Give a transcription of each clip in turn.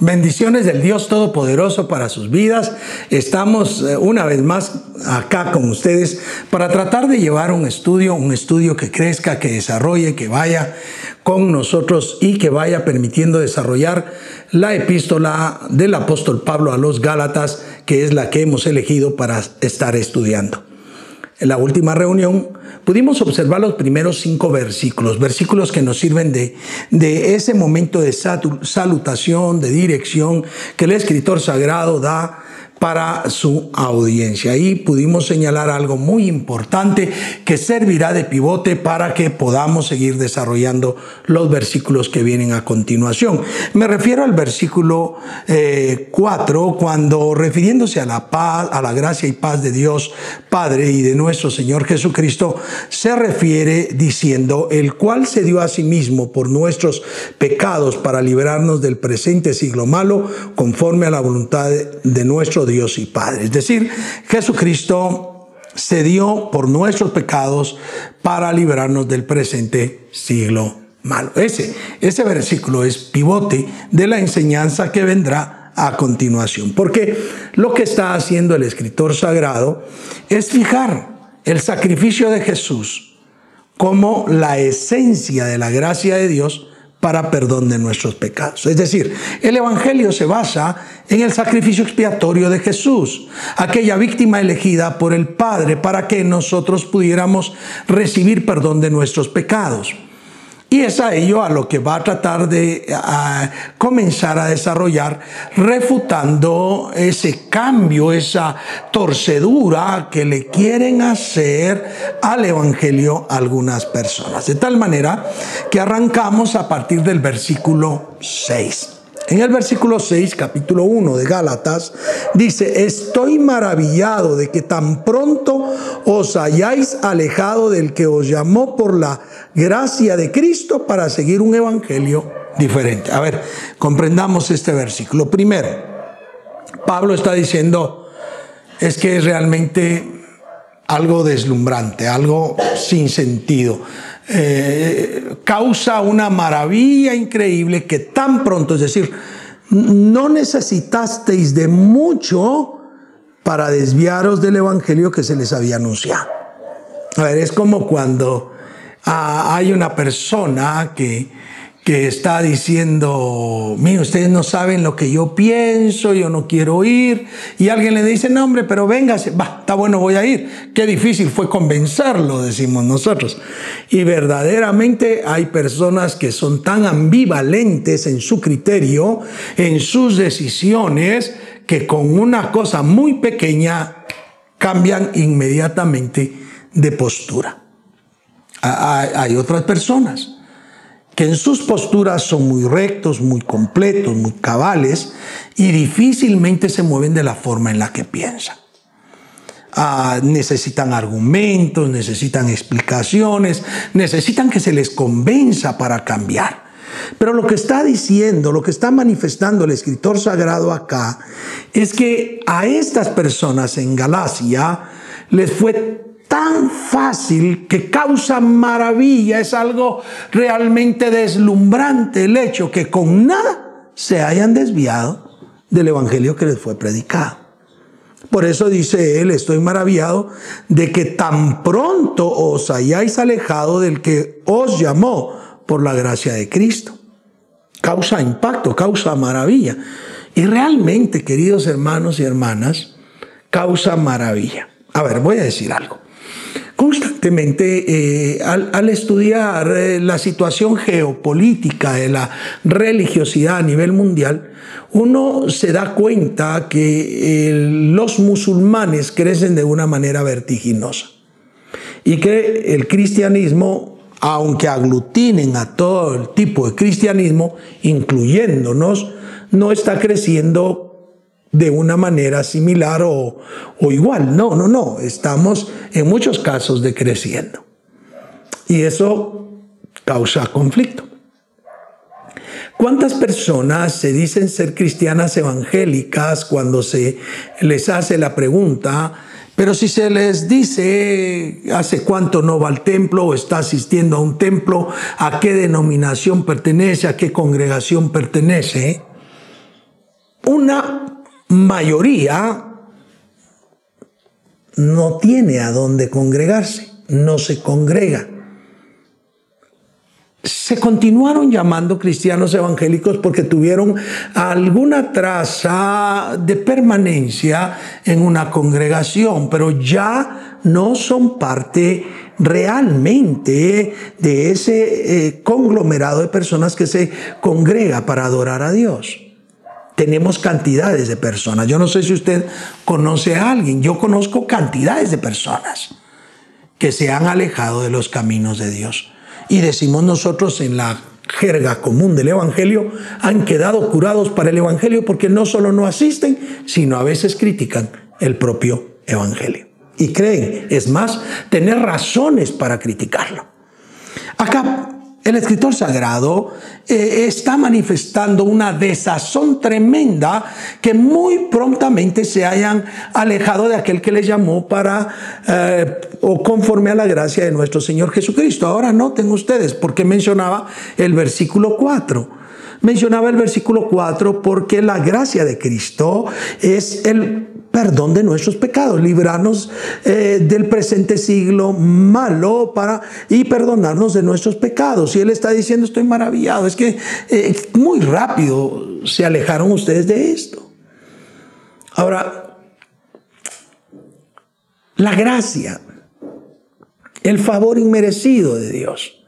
Bendiciones del Dios Todopoderoso para sus vidas. Estamos eh, una vez más acá con ustedes para tratar de llevar un estudio, un estudio que crezca, que desarrolle, que vaya con nosotros y que vaya permitiendo desarrollar la epístola del apóstol Pablo a los Gálatas, que es la que hemos elegido para estar estudiando. En la última reunión pudimos observar los primeros cinco versículos, versículos que nos sirven de, de ese momento de salutación, de dirección que el escritor sagrado da para su audiencia. Ahí pudimos señalar algo muy importante que servirá de pivote para que podamos seguir desarrollando los versículos que vienen a continuación. Me refiero al versículo 4, eh, cuando refiriéndose a la paz, a la gracia y paz de Dios Padre y de nuestro Señor Jesucristo, se refiere diciendo, el cual se dio a sí mismo por nuestros pecados para liberarnos del presente siglo malo, conforme a la voluntad de nuestro Dios y Padre. Es decir, Jesucristo se dio por nuestros pecados para liberarnos del presente siglo malo. Ese, ese versículo es pivote de la enseñanza que vendrá a continuación. Porque lo que está haciendo el escritor sagrado es fijar el sacrificio de Jesús como la esencia de la gracia de Dios para perdón de nuestros pecados. Es decir, el Evangelio se basa en el sacrificio expiatorio de Jesús, aquella víctima elegida por el Padre para que nosotros pudiéramos recibir perdón de nuestros pecados. Y es a ello a lo que va a tratar de comenzar a desarrollar, refutando ese cambio, esa torcedura que le quieren hacer al Evangelio algunas personas. De tal manera que arrancamos a partir del versículo 6. En el versículo 6, capítulo 1 de Gálatas, dice, estoy maravillado de que tan pronto os hayáis alejado del que os llamó por la gracia de Cristo para seguir un evangelio diferente. A ver, comprendamos este versículo. Primero, Pablo está diciendo, es que es realmente algo deslumbrante, algo sin sentido. Eh, causa una maravilla increíble que tan pronto, es decir, no necesitasteis de mucho para desviaros del evangelio que se les había anunciado. A ver, es como cuando ah, hay una persona que que está diciendo, mire, ustedes no saben lo que yo pienso, yo no quiero ir, y alguien le dice, no hombre, pero véngase, va, está bueno, voy a ir. Qué difícil fue convencerlo, decimos nosotros. Y verdaderamente hay personas que son tan ambivalentes en su criterio, en sus decisiones, que con una cosa muy pequeña cambian inmediatamente de postura. Hay otras personas que en sus posturas son muy rectos, muy completos, muy cabales y difícilmente se mueven de la forma en la que piensan. Ah, necesitan argumentos, necesitan explicaciones, necesitan que se les convenza para cambiar. Pero lo que está diciendo, lo que está manifestando el escritor sagrado acá, es que a estas personas en Galacia les fue tan fácil que causa maravilla, es algo realmente deslumbrante el hecho que con nada se hayan desviado del Evangelio que les fue predicado. Por eso dice él, estoy maravillado de que tan pronto os hayáis alejado del que os llamó por la gracia de Cristo. Causa impacto, causa maravilla. Y realmente, queridos hermanos y hermanas, causa maravilla. A ver, voy a decir algo. Constantemente, eh, al, estudiar eh, la situación geopolítica de la religiosidad a nivel mundial, uno se da cuenta que eh, los musulmanes crecen de una manera vertiginosa y que el cristianismo, aunque aglutinen a todo el tipo de cristianismo, incluyéndonos, no está creciendo de una manera similar o, igual. No, no, no. Estamos en muchos casos decreciendo. Y eso causa conflicto. ¿Cuántas personas se dicen ser cristianas evangélicas cuando se les hace la pregunta, pero si se les dice hace cuánto no va al templo o está asistiendo a un templo, a qué denominación pertenece, a qué congregación pertenece, una mayoría no tiene a dónde congregarse, no se congrega. Se continuaron llamando cristianos evangélicos porque tuvieron alguna traza de permanencia en una congregación, pero ya no son parte realmente de ese eh, conglomerado de personas que se congrega para adorar a Dios. Tenemos cantidades de personas. Yo no sé si usted conoce a alguien. Yo conozco cantidades de personas que se han alejado de los caminos de Dios. Y decimos nosotros en la jerga común del Evangelio, han quedado curados para el Evangelio porque no solo no asisten, sino a veces critican el propio Evangelio. Y creen, es más, tener razones para criticarlo. Acá el escritor sagrado eh, está manifestando una desazón tremenda que muy prontamente se hayan alejado de aquel que les llamó para eh, o conforme a la gracia de nuestro Señor Jesucristo. Ahora noten ustedes porque mencionaba el versículo 4. Mencionaba el versículo 4 porque la gracia de Cristo es el perdón de nuestros pecados, librarnos eh, del presente siglo malo para, y perdonarnos de nuestros pecados. Y él está diciendo, estoy maravillado, es que eh, muy rápido se alejaron ustedes de esto. Ahora, la gracia, el favor inmerecido de Dios,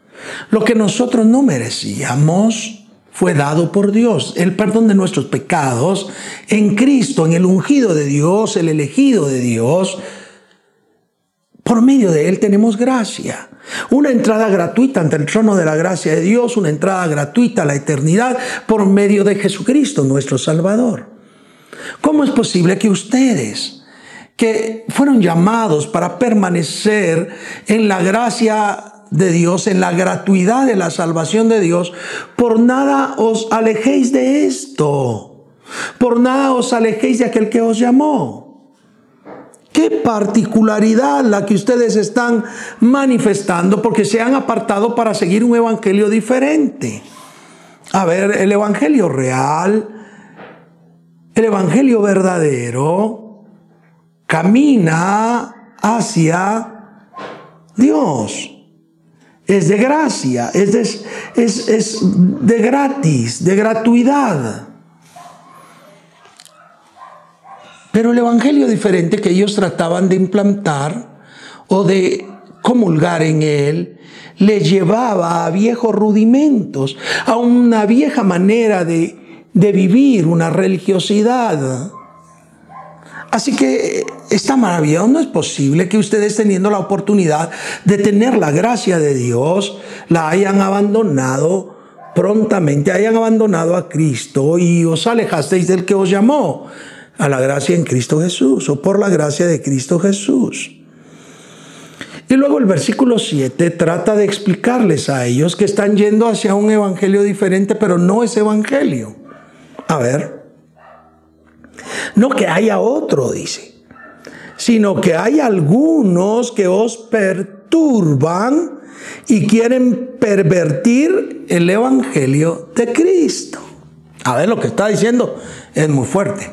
lo que nosotros no merecíamos, fue dado por Dios. El perdón de nuestros pecados en Cristo, en el ungido de Dios, el elegido de Dios. Por medio de Él tenemos gracia. Una entrada gratuita ante el trono de la gracia de Dios, una entrada gratuita a la eternidad por medio de Jesucristo, nuestro Salvador. ¿Cómo es posible que ustedes, que fueron llamados para permanecer en la gracia de Dios, en la gratuidad de la salvación de Dios, por nada os alejéis de esto. Por nada os alejéis de aquel que os llamó. Qué particularidad la que ustedes están manifestando porque se han apartado para seguir un evangelio diferente. A ver, el evangelio real, el evangelio verdadero, camina hacia Dios es de gracia, es de, es, es de gratis, de gratuidad. Pero el evangelio diferente que ellos trataban de implantar o de comulgar en él, les llevaba a viejos rudimentos, a una vieja manera de, de vivir, una religiosidad. Así que está maravilloso. No es posible que ustedes teniendo la oportunidad de tener la gracia de Dios, la hayan abandonado prontamente, hayan abandonado a Cristo y os alejasteis del que os llamó a la gracia en Cristo Jesús o por la gracia de Cristo Jesús. Y luego el versículo 7 trata de explicarles a ellos que están yendo hacia un evangelio diferente, pero no es evangelio. A ver, no que haya otro, dice, sino que hay algunos que os perturban y quieren pervertir el Evangelio de Cristo. A ver, lo que está diciendo es muy fuerte.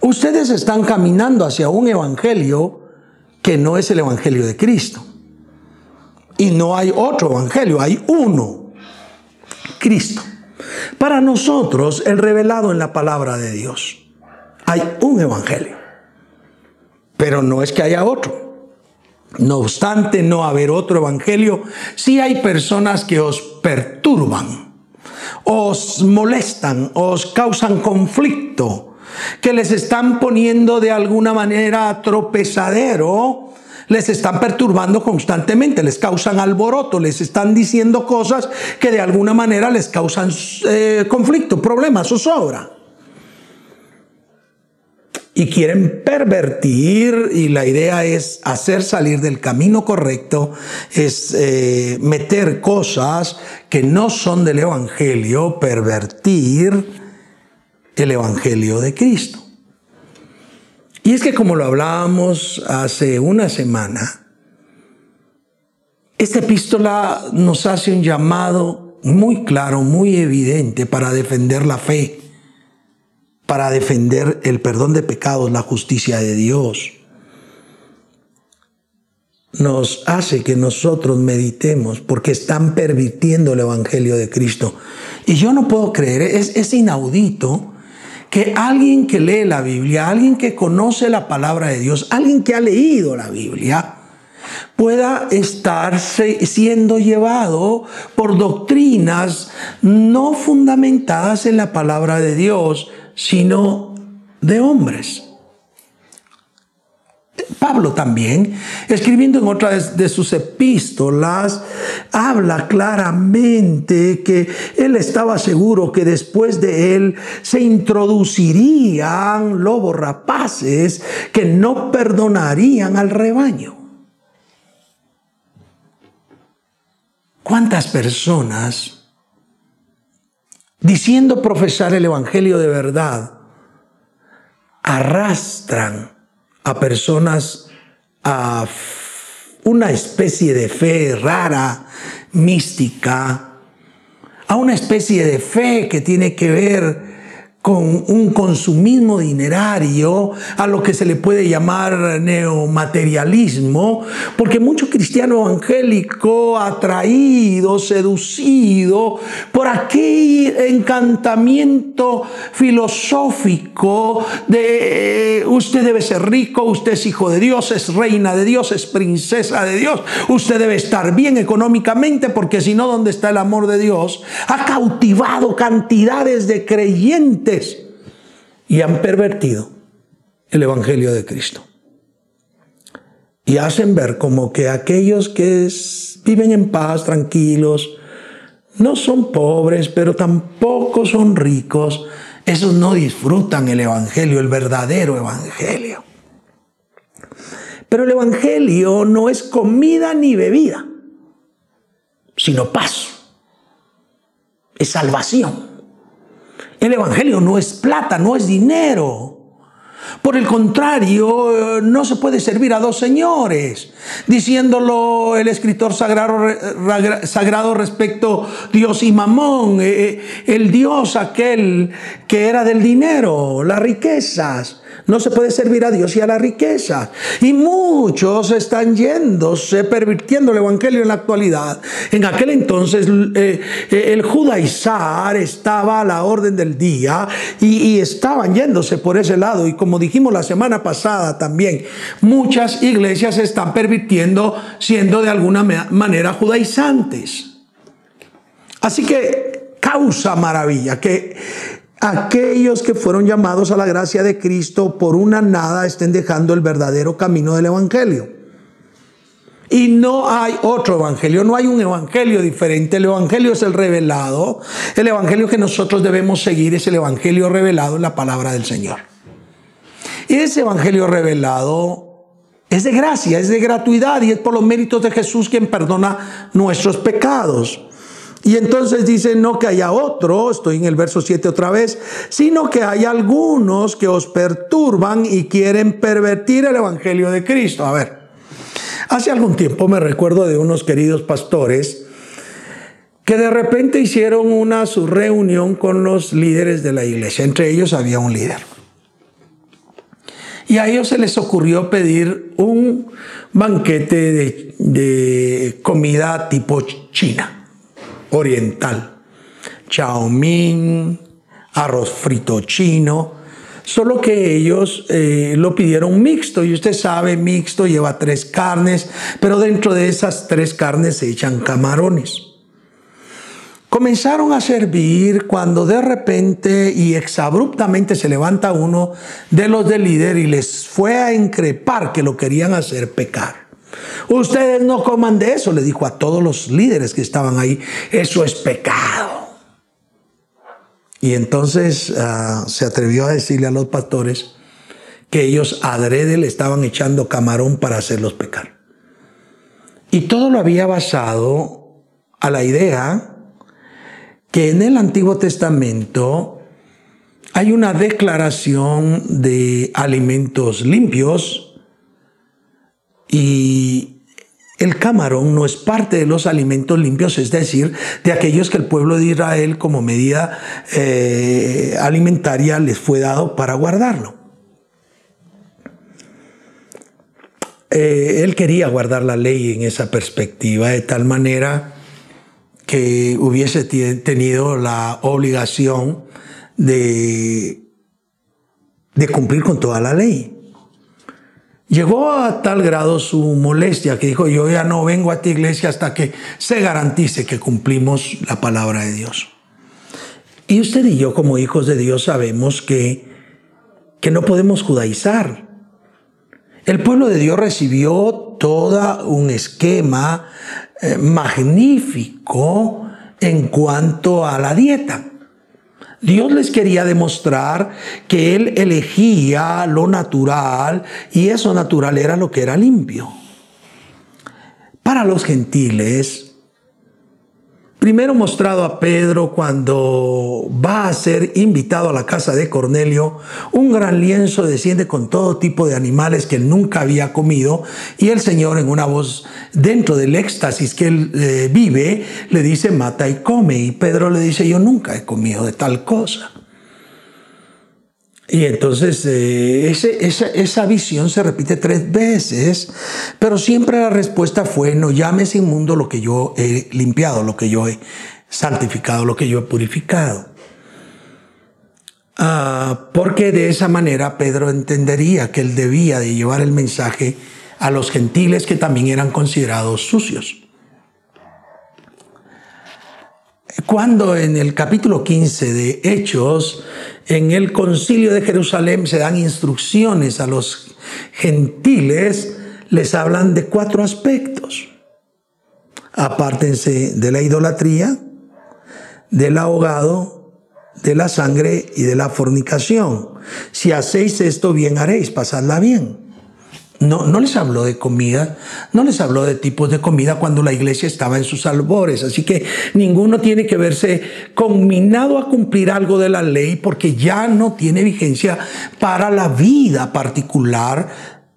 Ustedes están caminando hacia un Evangelio que no es el Evangelio de Cristo. Y no hay otro Evangelio, hay uno, Cristo. Para nosotros, el revelado en la palabra de Dios. Hay un evangelio, pero no es que haya otro. No obstante no haber otro evangelio, sí hay personas que os perturban, os molestan, os causan conflicto, que les están poniendo de alguna manera tropezadero, les están perturbando constantemente, les causan alboroto, les están diciendo cosas que de alguna manera les causan eh, conflicto, problemas, zozobra y quieren pervertir y la idea es hacer salir del camino correcto, es eh, meter cosas que no son del Evangelio, pervertir el Evangelio de Cristo. Y es que como lo hablábamos hace una semana, esta epístola nos hace un llamado muy claro, muy evidente para defender la fe para defender el perdón de pecados, la justicia de Dios, nos hace que nosotros meditemos porque están pervirtiendo el Evangelio de Cristo. Y yo no puedo creer, es, es inaudito que alguien que lee la Biblia, alguien que conoce la palabra de Dios, alguien que ha leído la Biblia, pueda estar siendo llevado por doctrinas no fundamentadas en la palabra de Dios, sino de hombres. Pablo también, escribiendo en otra de sus epístolas, habla claramente que él estaba seguro que después de él se introducirían lobos rapaces que no perdonarían al rebaño. ¿Cuántas personas, diciendo profesar el Evangelio de verdad, arrastran a personas a una especie de fe rara, mística, a una especie de fe que tiene que ver con un consumismo dinerario, a lo que se le puede llamar neomaterialismo, porque mucho cristiano evangélico atraído, seducido por aquel encantamiento filosófico de eh, usted debe ser rico, usted es hijo de Dios, es reina de Dios, es princesa de Dios, usted debe estar bien económicamente porque si no, ¿dónde está el amor de Dios? Ha cautivado cantidades de creyentes y han pervertido el Evangelio de Cristo. Y hacen ver como que aquellos que viven en paz, tranquilos, no son pobres, pero tampoco son ricos, esos no disfrutan el Evangelio, el verdadero Evangelio. Pero el Evangelio no es comida ni bebida, sino paz, es salvación. El Evangelio no es plata, no es dinero. Por el contrario, no se puede servir a dos señores, diciéndolo el escritor sagrado, sagrado respecto Dios y Mamón, eh, eh, el Dios aquel que era del dinero, las riquezas. No se puede servir a Dios y a la riqueza. Y muchos están yéndose, pervirtiendo el Evangelio en la actualidad. En aquel entonces eh, eh, el judaizar estaba a la orden del día y, y estaban yéndose por ese lado. Y como dijimos la semana pasada también, muchas iglesias están pervirtiendo siendo de alguna manera judaizantes. Así que causa maravilla que aquellos que fueron llamados a la gracia de Cristo por una nada estén dejando el verdadero camino del Evangelio. Y no hay otro evangelio, no hay un evangelio diferente. El evangelio es el revelado. El evangelio que nosotros debemos seguir es el evangelio revelado en la palabra del Señor. Y ese evangelio revelado es de gracia, es de gratuidad y es por los méritos de Jesús quien perdona nuestros pecados. Y entonces dice, no que haya otro, estoy en el verso 7 otra vez, sino que hay algunos que os perturban y quieren pervertir el Evangelio de Cristo. A ver, hace algún tiempo me recuerdo de unos queridos pastores que de repente hicieron una su reunión con los líderes de la iglesia. Entre ellos había un líder. Y a ellos se les ocurrió pedir un banquete de, de comida tipo china oriental. Chaomín, arroz frito chino, solo que ellos eh, lo pidieron mixto y usted sabe, mixto lleva tres carnes, pero dentro de esas tres carnes se echan camarones. Comenzaron a servir cuando de repente y exabruptamente se levanta uno de los del líder y les fue a increpar que lo querían hacer pecar. Ustedes no coman de eso, le dijo a todos los líderes que estaban ahí. Eso es pecado. Y entonces ah, se atrevió a decirle a los pastores que ellos adrede le estaban echando camarón para hacerlos pecar. Y todo lo había basado a la idea que en el Antiguo Testamento hay una declaración de alimentos limpios y el camarón no es parte de los alimentos limpios, es decir, de aquellos que el pueblo de Israel como medida eh, alimentaria les fue dado para guardarlo. Eh, él quería guardar la ley en esa perspectiva de tal manera que hubiese tenido la obligación de, de cumplir con toda la ley. Llegó a tal grado su molestia que dijo, yo ya no vengo a esta iglesia hasta que se garantice que cumplimos la palabra de Dios. Y usted y yo como hijos de Dios sabemos que, que no podemos judaizar. El pueblo de Dios recibió todo un esquema eh, magnífico en cuanto a la dieta. Dios les quería demostrar que Él elegía lo natural y eso natural era lo que era limpio. Para los gentiles, Primero mostrado a Pedro cuando va a ser invitado a la casa de Cornelio, un gran lienzo desciende con todo tipo de animales que nunca había comido y el Señor en una voz dentro del éxtasis que él eh, vive le dice mata y come y Pedro le dice yo nunca he comido de tal cosa. Y entonces eh, esa, visión se repite tres veces, pero siempre la respuesta fue, no llames inmundo lo que yo he limpiado, lo que yo he santificado, lo que yo he purificado. Ah, porque de esa manera Pedro entendería que él debía de llevar el mensaje a los gentiles que también eran considerados sucios. Cuando en el capítulo 15 de Hechos, en el concilio de Jerusalén se dan instrucciones a los gentiles, les hablan de cuatro aspectos. Apártense de la idolatría, del ahogado, de la sangre y de la fornicación. Si hacéis esto, bien haréis, pasadla bien. No, no les habló de comida, no les habló de tipos de comida cuando la iglesia estaba en sus albores. Así que ninguno tiene que verse conminado a cumplir algo de la ley porque ya no tiene vigencia para la vida particular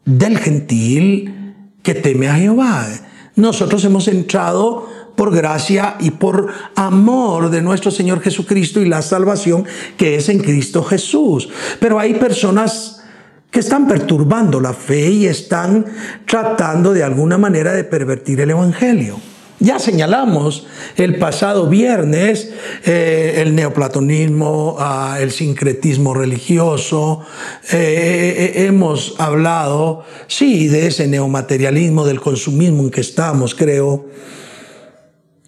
del gentil que teme a Jehová. Nosotros hemos entrado por gracia y por amor de nuestro Señor Jesucristo y la salvación que es en Cristo Jesús. Pero hay personas que están perturbando la fe y están tratando de alguna manera de pervertir el Evangelio. Ya señalamos el pasado viernes eh, el neoplatonismo, ah, el sincretismo religioso, eh, eh, hemos hablado, sí, de ese neomaterialismo, del consumismo en que estamos, creo.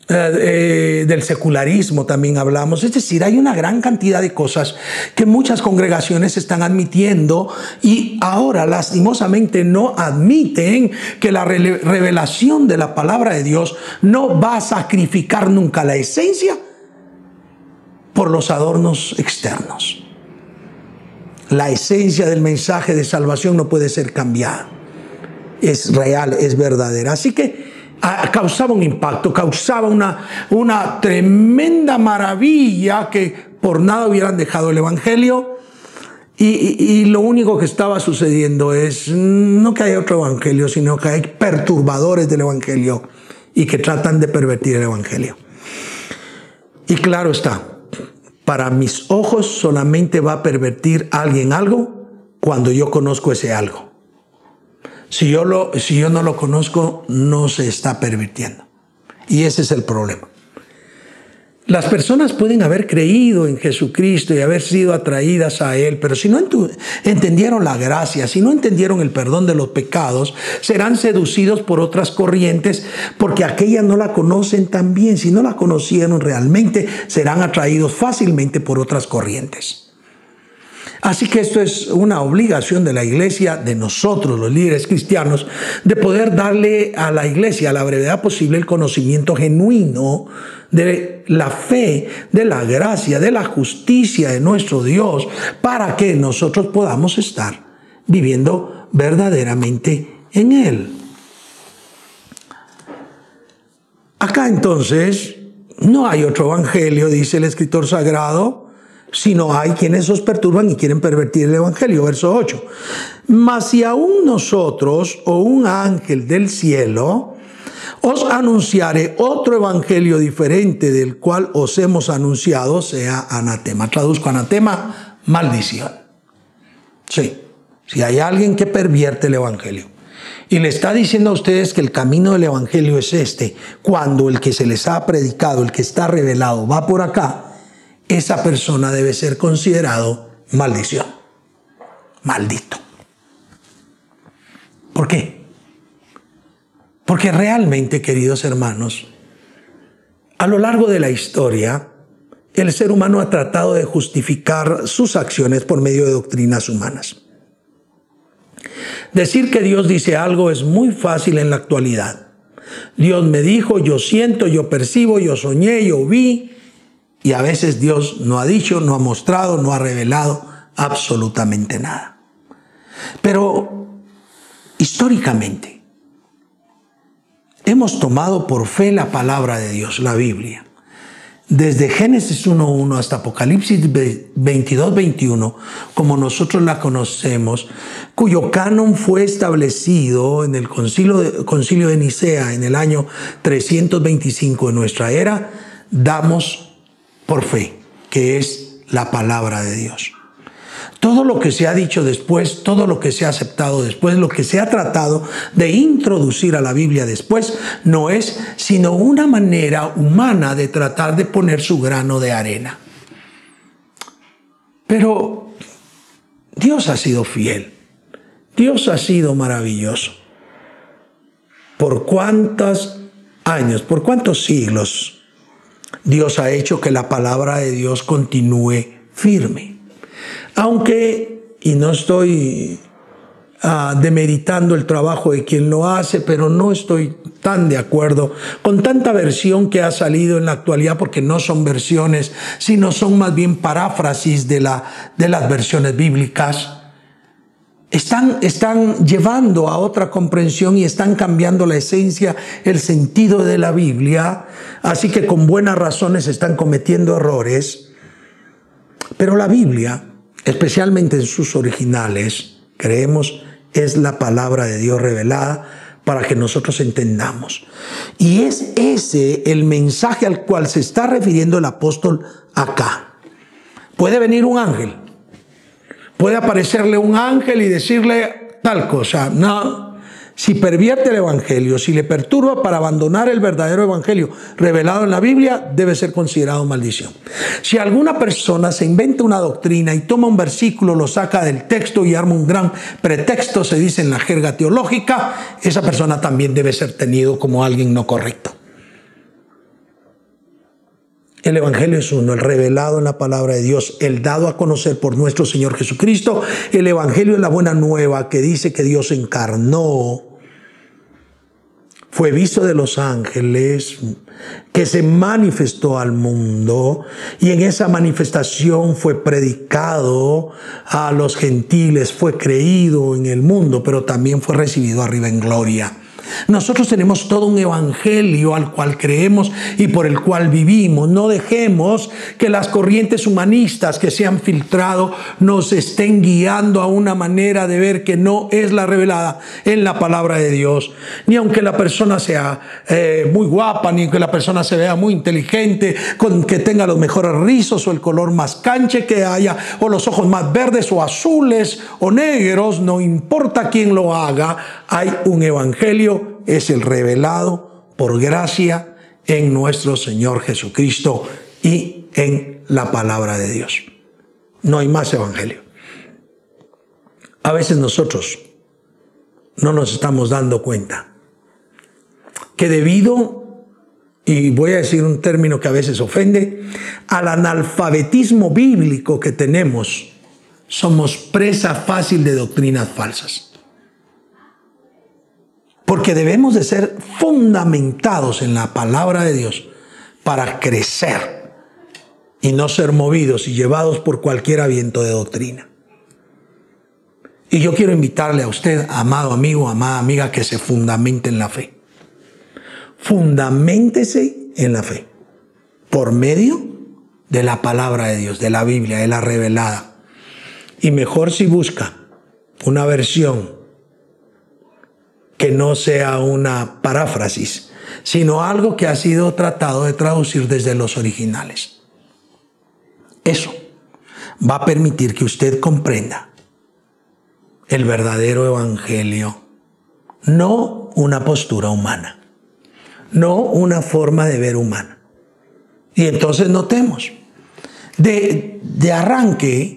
Eh, del secularismo también hablamos. Es decir, hay una gran cantidad de cosas que muchas congregaciones están admitiendo y ahora lastimosamente no admiten que la revelación de la palabra de Dios no va a sacrificar nunca la esencia por los adornos externos. La esencia del mensaje de salvación no puede ser cambiada. Es real, es verdadera. Así que causaba un impacto, causaba una, una tremenda maravilla que por nada hubieran dejado el Evangelio. Y, lo único que estaba sucediendo es no que haya otro Evangelio, sino que hay perturbadores del Evangelio y que tratan de pervertir el Evangelio. Y claro está, para mis ojos solamente va a pervertir alguien algo cuando yo conozco ese algo. Si yo, lo, si yo no lo conozco, no se está pervirtiendo. Y ese es el problema. Las personas pueden haber creído en Jesucristo y haber sido atraídas a Él, pero si no entendieron la gracia, si no entendieron el perdón de los pecados, serán seducidos por otras corrientes porque aquellas no la conocen tan bien. Si no la conocieron realmente, serán atraídos fácilmente por otras corrientes. Así que esto es una obligación de la iglesia, de nosotros los líderes cristianos, de poder darle a la iglesia a la brevedad posible el conocimiento genuino de la fe, de la gracia, de la justicia de nuestro Dios, para que nosotros podamos estar viviendo verdaderamente en Él. Acá entonces no hay otro evangelio, dice el escritor sagrado, sino hay quienes os perturban y quieren pervertir el Evangelio. Verso 8. Mas si aún nosotros o un ángel del cielo os anunciaré otro evangelio diferente del cual os hemos anunciado, sea anatema. Traduzco anatema, maldición. Sí, si hay alguien que pervierte el evangelio y le está diciendo a ustedes que el camino del evangelio es este, cuando el que se les ha predicado, el que está revelado, va por acá, esa persona debe ser considerado maldición. Maldito. ¿Por qué? Porque realmente, queridos hermanos, a lo largo de la historia, el ser humano ha tratado de justificar sus acciones por medio de doctrinas humanas. Decir que Dios dice algo es muy fácil en la actualidad. Dios me dijo, yo siento, yo percibo, yo soñé, yo vi, y a veces Dios no ha dicho, no ha mostrado, no ha revelado absolutamente nada. Pero históricamente, hemos tomado por fe la palabra de Dios, la Biblia. Desde Génesis 1.1 hasta Apocalipsis 22.21, como nosotros la conocemos, cuyo canon fue establecido en el concilio de, concilio de Nicea en el año 325 de nuestra era, damos por fe que es la palabra de Dios. Todo lo que se ha dicho después, todo lo que se ha aceptado después, lo que se ha tratado de introducir a la Biblia después, no es sino una manera humana de tratar de poner su grano de arena. Pero Dios ha sido fiel, Dios ha sido maravilloso. ¿Por cuántos años, por cuántos siglos Dios ha hecho que la palabra de Dios continúe firme? Aunque, y no estoy ah, demeritando el trabajo de quien lo hace, pero no estoy tan de acuerdo con tanta versión que ha salido en la actualidad, porque no son versiones, sino son más bien paráfrasis de, la, de las versiones bíblicas. Están, están llevando a otra comprensión y están cambiando la esencia, el sentido de la Biblia, así que con buenas razones están cometiendo errores. Pero la Biblia especialmente en sus originales, creemos es la palabra de Dios revelada para que nosotros entendamos. Y es ese el mensaje al cual se está refiriendo el apóstol acá. Puede venir un ángel, puede aparecerle un ángel y decirle tal cosa. No, si pervierte el Evangelio, si le perturba para abandonar el verdadero Evangelio revelado en la Biblia, debe ser considerado maldición. Si alguna persona se inventa una doctrina y toma un versículo, lo saca del texto y arma un gran pretexto, se dice en la jerga teológica, esa persona también debe ser tenido como alguien no correcto. El Evangelio es uno, el revelado en la palabra de Dios, el dado a conocer por nuestro Señor Jesucristo. El Evangelio es la buena nueva que dice que Dios encarnó fue visto de los ángeles, que se manifestó al mundo y en esa manifestación fue predicado a los gentiles, fue creído en el mundo, pero también fue recibido arriba en gloria. Nosotros tenemos todo un evangelio al cual creemos y por el cual vivimos. No dejemos que las corrientes humanistas que se han filtrado nos estén guiando a una manera de ver que no es la revelada en la palabra de Dios. Ni aunque la persona sea eh, muy guapa, ni aunque la persona se vea muy inteligente, con que tenga los mejores rizos o el color más canche que haya, o los ojos más verdes o azules o negros, no importa quién lo haga, hay un evangelio, es el revelado por gracia en nuestro Señor Jesucristo y en la palabra de Dios. No hay más evangelio. A veces nosotros no nos estamos dando cuenta que debido, y voy a decir un término que a veces ofende, al analfabetismo bíblico que tenemos, somos presa fácil de doctrinas falsas. Porque debemos de ser fundamentados en la palabra de Dios para crecer y no ser movidos y llevados por cualquier viento de doctrina. Y yo quiero invitarle a usted, amado amigo, amada amiga, que se fundamente en la fe. Fundamentese en la fe por medio de la palabra de Dios, de la Biblia, de la revelada. Y mejor si busca una versión que no sea una paráfrasis, sino algo que ha sido tratado de traducir desde los originales. Eso va a permitir que usted comprenda el verdadero evangelio, no una postura humana, no una forma de ver humana. Y entonces notemos, de, de arranque,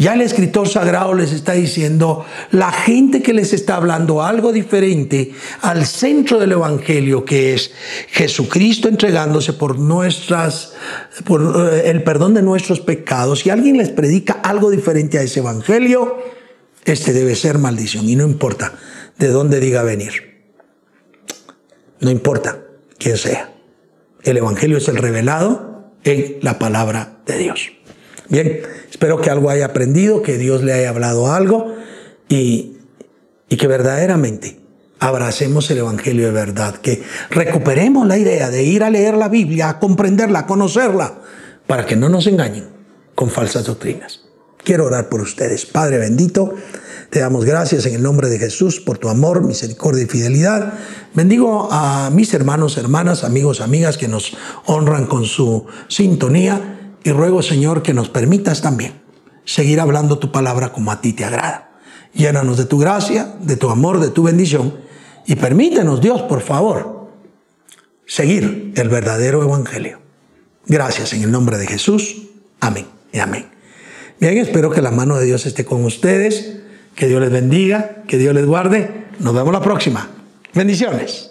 ya el escritor sagrado les está diciendo, la gente que les está hablando algo diferente al centro del Evangelio, que es Jesucristo entregándose por nuestras, por eh, el perdón de nuestros pecados. Si alguien les predica algo diferente a ese Evangelio, este debe ser maldición y no importa de dónde diga venir. No importa quién sea. El Evangelio es el revelado en la palabra de Dios. Bien, espero que algo haya aprendido, que Dios le haya hablado algo y, y que verdaderamente abracemos el Evangelio de verdad, que recuperemos la idea de ir a leer la Biblia, a comprenderla, a conocerla, para que no nos engañen con falsas doctrinas. Quiero orar por ustedes. Padre bendito, te damos gracias en el nombre de Jesús por tu amor, misericordia y fidelidad. Bendigo a mis hermanos, hermanas, amigos, amigas que nos honran con su sintonía y ruego, Señor, que nos permitas también seguir hablando tu palabra como a ti te agrada. Llénanos de tu gracia, de tu amor, de tu bendición y permítenos, Dios, por favor, seguir el verdadero evangelio. Gracias en el nombre de Jesús. Amén y amén. Bien, espero que la mano de Dios esté con ustedes. Que Dios les bendiga, que Dios les guarde. Nos vemos la próxima. Bendiciones.